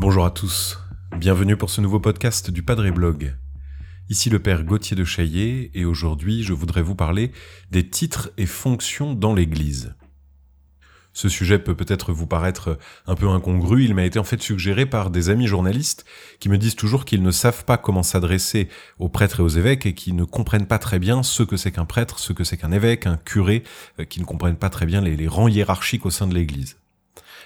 Bonjour à tous, bienvenue pour ce nouveau podcast du Padre Blog. Ici le père Gauthier de Chaillet et aujourd'hui je voudrais vous parler des titres et fonctions dans l'Église. Ce sujet peut peut-être vous paraître un peu incongru, il m'a été en fait suggéré par des amis journalistes qui me disent toujours qu'ils ne savent pas comment s'adresser aux prêtres et aux évêques et qui ne comprennent pas très bien ce que c'est qu'un prêtre, ce que c'est qu'un évêque, un curé, euh, qui ne comprennent pas très bien les, les rangs hiérarchiques au sein de l'Église.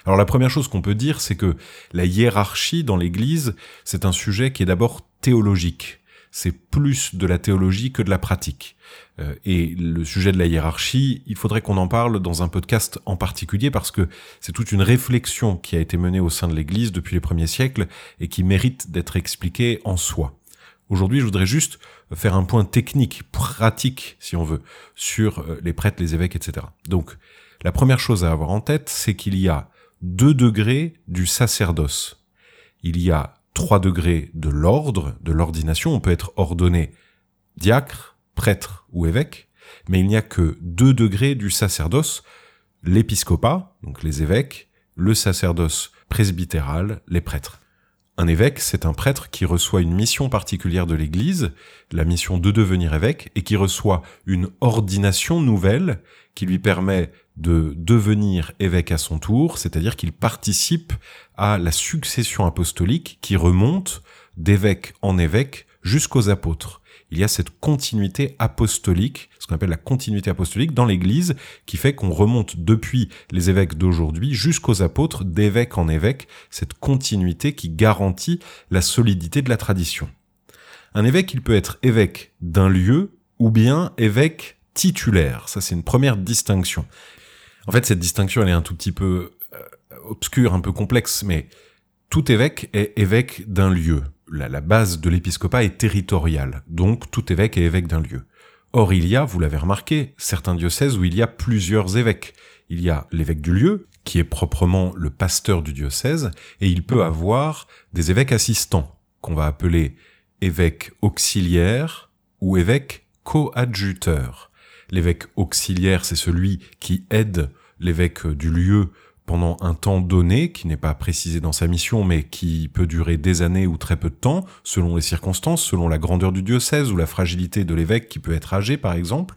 Alors la première chose qu'on peut dire, c'est que la hiérarchie dans l'Église, c'est un sujet qui est d'abord théologique c'est plus de la théologie que de la pratique. Euh, et le sujet de la hiérarchie, il faudrait qu'on en parle dans un podcast en particulier parce que c'est toute une réflexion qui a été menée au sein de l'Église depuis les premiers siècles et qui mérite d'être expliquée en soi. Aujourd'hui, je voudrais juste faire un point technique, pratique, si on veut, sur euh, les prêtres, les évêques, etc. Donc, la première chose à avoir en tête, c'est qu'il y a deux degrés du sacerdoce. Il y a trois degrés de l'ordre, de l'ordination. On peut être ordonné diacre, prêtre ou évêque, mais il n'y a que deux degrés du sacerdoce, l'épiscopat, donc les évêques, le sacerdoce presbytéral, les prêtres. Un évêque, c'est un prêtre qui reçoit une mission particulière de l'Église, la mission de devenir évêque, et qui reçoit une ordination nouvelle qui lui permet de devenir évêque à son tour, c'est-à-dire qu'il participe à la succession apostolique qui remonte d'évêque en évêque jusqu'aux apôtres. Il y a cette continuité apostolique, ce qu'on appelle la continuité apostolique dans l'Église, qui fait qu'on remonte depuis les évêques d'aujourd'hui jusqu'aux apôtres, d'évêque en évêque, cette continuité qui garantit la solidité de la tradition. Un évêque, il peut être évêque d'un lieu ou bien évêque titulaire. Ça, c'est une première distinction. En fait, cette distinction, elle est un tout petit peu euh, obscure, un peu complexe, mais tout évêque est évêque d'un lieu. La, base de l'épiscopat est territoriale, donc tout évêque est évêque d'un lieu. Or, il y a, vous l'avez remarqué, certains diocèses où il y a plusieurs évêques. Il y a l'évêque du lieu, qui est proprement le pasteur du diocèse, et il peut avoir des évêques assistants, qu'on va appeler évêques auxiliaires ou évêques coadjuteurs. L'évêque auxiliaire, c'est celui qui aide l'évêque du lieu pendant un temps donné, qui n'est pas précisé dans sa mission, mais qui peut durer des années ou très peu de temps, selon les circonstances, selon la grandeur du diocèse ou la fragilité de l'évêque qui peut être âgé, par exemple.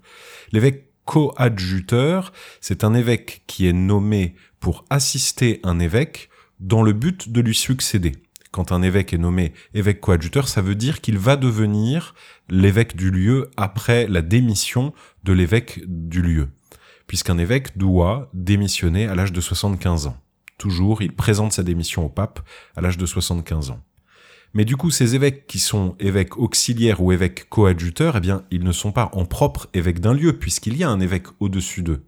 L'évêque coadjuteur, c'est un évêque qui est nommé pour assister un évêque dans le but de lui succéder quand un évêque est nommé évêque coadjuteur, ça veut dire qu'il va devenir l'évêque du lieu après la démission de l'évêque du lieu. Puisqu'un évêque doit démissionner à l'âge de 75 ans. Toujours, il présente sa démission au pape à l'âge de 75 ans. Mais du coup, ces évêques qui sont évêques auxiliaires ou évêques coadjuteurs, eh bien, ils ne sont pas en propre évêque d'un lieu, puisqu'il y a un évêque au-dessus d'eux.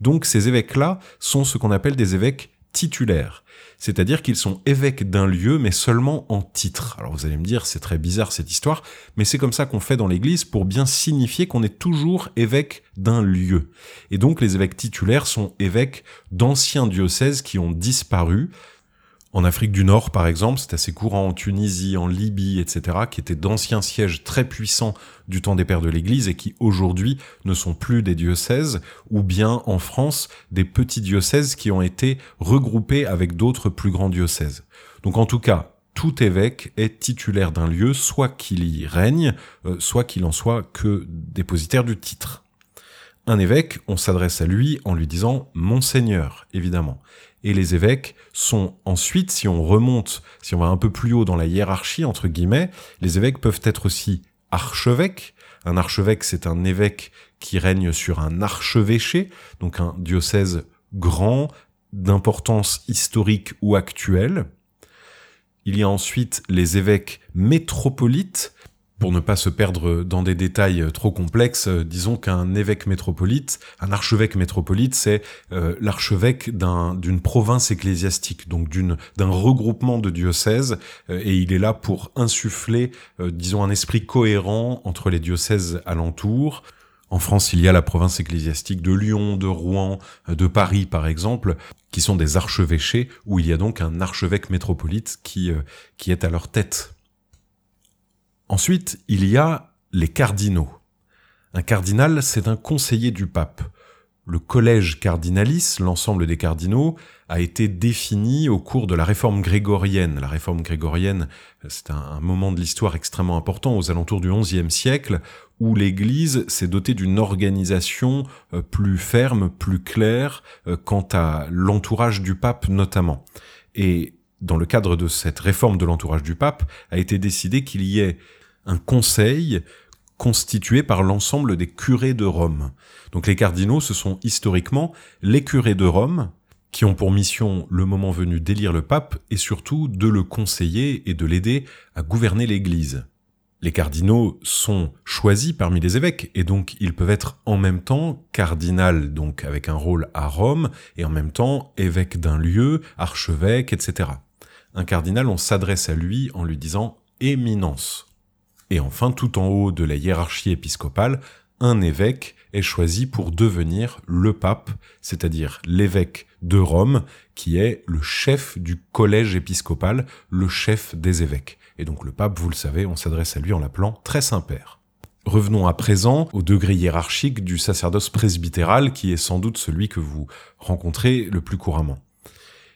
Donc, ces évêques-là sont ce qu'on appelle des évêques titulaires c'est-à-dire qu'ils sont évêques d'un lieu, mais seulement en titre. Alors vous allez me dire, c'est très bizarre cette histoire, mais c'est comme ça qu'on fait dans l'Église pour bien signifier qu'on est toujours évêque d'un lieu. Et donc les évêques titulaires sont évêques d'anciens diocèses qui ont disparu, en Afrique du Nord, par exemple, c'est assez courant en Tunisie, en Libye, etc., qui étaient d'anciens sièges très puissants du temps des pères de l'Église et qui aujourd'hui ne sont plus des diocèses, ou bien en France, des petits diocèses qui ont été regroupés avec d'autres plus grands diocèses. Donc en tout cas, tout évêque est titulaire d'un lieu, soit qu'il y règne, euh, soit qu'il en soit que dépositaire du titre. Un évêque, on s'adresse à lui en lui disant Monseigneur, évidemment et les évêques sont ensuite, si on remonte, si on va un peu plus haut dans la hiérarchie, entre guillemets, les évêques peuvent être aussi archevêques. Un archevêque, c'est un évêque qui règne sur un archevêché, donc un diocèse grand, d'importance historique ou actuelle. Il y a ensuite les évêques métropolites, pour ne pas se perdre dans des détails euh, trop complexes, euh, disons qu'un évêque métropolite, un archevêque métropolite, c'est euh, l'archevêque d'une province ecclésiastique, donc d'un regroupement de diocèses, et il est là pour insuffler, disons, un esprit cohérent entre les diocèses alentours. En France, il y a la province ecclésiastique de Lyon, de Rouen, de Paris, par exemple, qui sont des archevêchés, où il y a donc un archevêque métropolite qui est à leur tête Ensuite, il y a les cardinaux. Un cardinal, c'est un conseiller du pape. Le collège cardinalis, l'ensemble des cardinaux, a été défini au cours de la réforme grégorienne. La réforme grégorienne, c'est un, moment de l'histoire extrêmement important aux alentours du XIe siècle, où l'Église s'est dotée d'une organisation euh, plus ferme, plus claire, euh, quant à l'entourage du pape notamment. Et dans le cadre de cette réforme de l'entourage du pape, a été décidé qu'il y ait un conseil constitué par l'ensemble des curés de Rome. Donc les cardinaux, ce sont historiquement les curés de Rome qui ont pour mission, le moment venu, d'élire le pape et surtout de le conseiller et de l'aider à gouverner l'Église. Les cardinaux sont choisis parmi les évêques et donc ils peuvent être en même temps cardinal, donc avec un rôle à Rome, et en même temps évêque d'un lieu, archevêque, etc. Un cardinal, on s'adresse à lui en lui disant éminence. Et enfin, tout en haut de la hiérarchie épiscopale, un évêque est choisi pour devenir le pape, c'est-à-dire l'évêque de Rome, qui est le chef du collège épiscopal, le chef des évêques. Et donc le pape, vous le savez, on s'adresse à lui en l'appelant très Saint-Père. Revenons à présent au degré hiérarchique du sacerdoce presbytéral, qui est sans doute celui que vous rencontrez le plus couramment.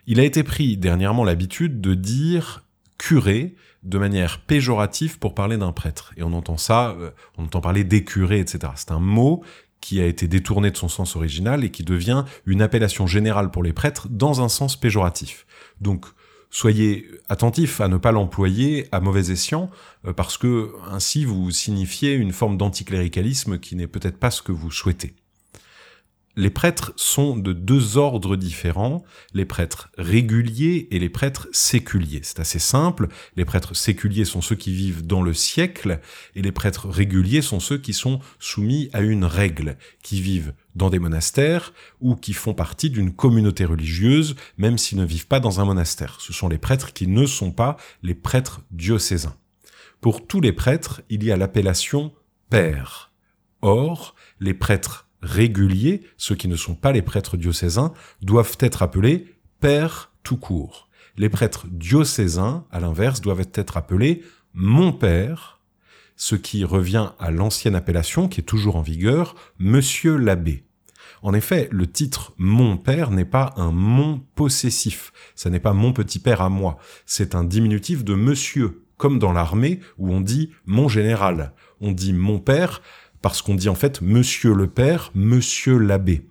Il a été pris dernièrement l'habitude de dire curé de manière péjorative pour parler d'un prêtre. Et on entend ça, euh, on entend parler d'écuré, etc. C'est un mot qui a été détourné de son sens original et qui devient une appellation générale pour les prêtres dans un sens péjoratif. Donc, soyez attentifs à ne pas l'employer à mauvais escient, euh, parce que ainsi vous signifiez une forme d'anticléricalisme qui n'est peut-être pas ce que vous souhaitez les prêtres sont de deux ordres différents, les prêtres réguliers et les prêtres séculiers. C'est assez simple, les prêtres séculiers sont ceux qui vivent dans le siècle, et les prêtres réguliers sont ceux qui sont soumis à une règle, qui vivent dans des monastères ou qui font partie d'une communauté religieuse, même s'ils ne vivent pas dans un monastère. Ce sont les prêtres qui ne sont pas les prêtres diocésains. Pour tous les prêtres, il y a l'appellation père. Or, les prêtres réguliers, ceux qui ne sont pas les prêtres diocésains, doivent être appelés pères tout court. Les prêtres diocésains, à l'inverse, doivent être appelés mon père, ce qui revient à l'ancienne appellation qui est toujours en vigueur, monsieur l'abbé. En effet, le titre mon père n'est pas un mon possessif, ça n'est pas mon petit père à moi, c'est un diminutif de monsieur, comme dans l'armée où on dit mon général. On dit mon père parce qu'on dit en fait monsieur le père, monsieur l'abbé.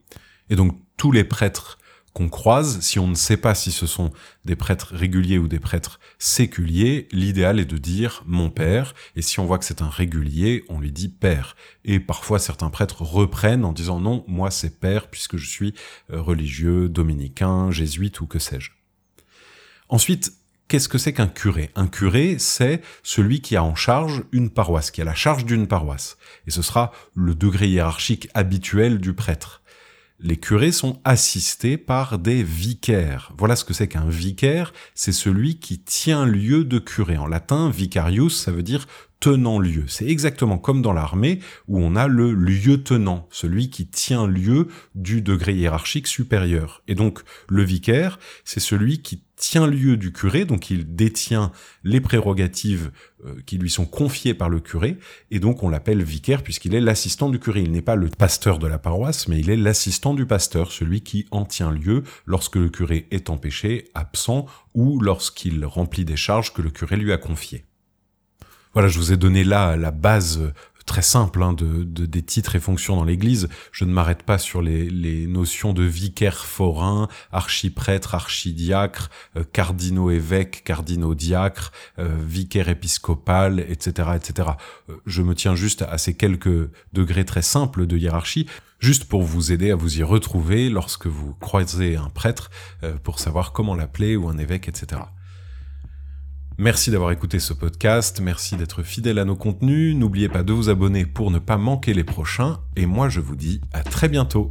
Et donc tous les prêtres qu'on croise, si on ne sait pas si ce sont des prêtres réguliers ou des prêtres séculiers, l'idéal est de dire mon père, et si on voit que c'est un régulier, on lui dit père. Et parfois certains prêtres reprennent en disant non, moi c'est père puisque je suis euh, religieux, dominicain, jésuite ou que sais-je. Ensuite, Qu'est-ce que c'est qu'un curé? Un curé, c'est celui qui a en charge une paroisse, qui a la charge d'une paroisse. Et ce sera le degré hiérarchique habituel du prêtre. Les curés sont assistés par des vicaires. Voilà ce que c'est qu'un vicaire, c'est celui qui tient lieu de curé. En latin, vicarius, ça veut dire tenant lieu. C'est exactement comme dans l'armée où on a le lieutenant, celui qui tient lieu du degré hiérarchique supérieur. Et donc le vicaire, c'est celui qui tient lieu du curé, donc il détient les prérogatives euh, qui lui sont confiées par le curé, et donc on l'appelle vicaire puisqu'il est l'assistant du curé. Il n'est pas le pasteur de la paroisse, mais il est l'assistant du pasteur, celui qui en tient lieu lorsque le curé est empêché, absent, ou lorsqu'il remplit des charges que le curé lui a confiées. Voilà, je vous ai donné là la base euh, très simple hein, de, des titres et fonctions dans l'Église. Je ne m'arrête pas sur les, notions de vicaire forain, archiprêtre, archidiacre, euh, cardinaux évêques, cardinaux diacres, euh, vicaire épiscopal, etc., etc. Euh, je me tiens juste à ces quelques degrés très simples de hiérarchie, juste pour vous aider à vous y retrouver lorsque vous croisez un prêtre, pour savoir comment l'appeler ou un évêque, etc. Merci d'avoir écouté ce podcast, merci d'être fidèle à nos contenus, n'oubliez pas de vous abonner pour ne pas manquer les prochains, et moi je vous dis à très bientôt.